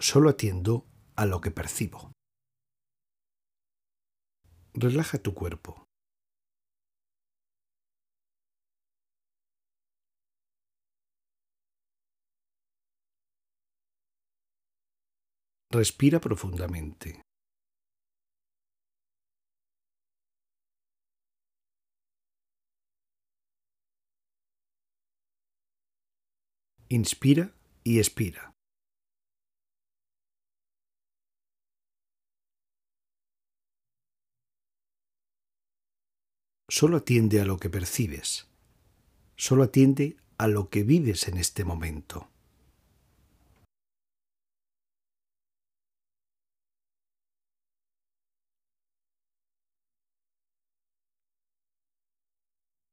Solo atiendo a lo que percibo. Relaja tu cuerpo. Respira profundamente. Inspira y expira. Solo atiende a lo que percibes. Solo atiende a lo que vives en este momento.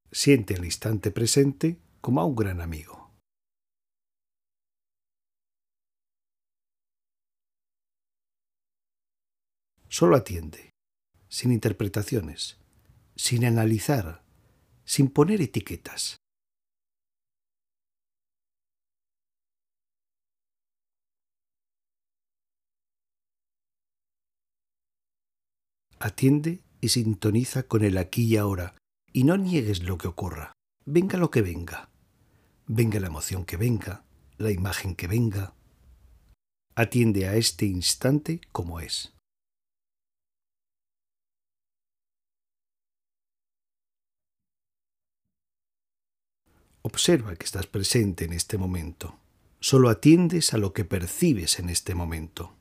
Siente el instante presente como a un gran amigo. Solo atiende, sin interpretaciones, sin analizar, sin poner etiquetas. Atiende y sintoniza con el aquí y ahora y no niegues lo que ocurra. Venga lo que venga. Venga la emoción que venga, la imagen que venga. Atiende a este instante como es. Observa que estás presente en este momento. Solo atiendes a lo que percibes en este momento.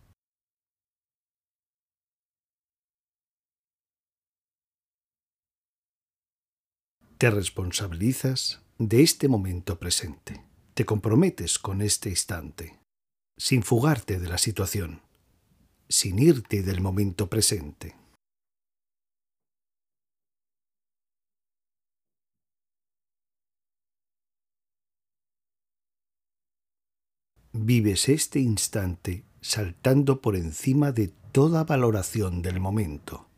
Te responsabilizas de este momento presente. Te comprometes con este instante, sin fugarte de la situación, sin irte del momento presente. Vives este instante saltando por encima de toda valoración del momento.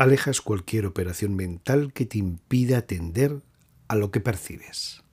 alejas cualquier operación mental que te impida atender a lo que percibes.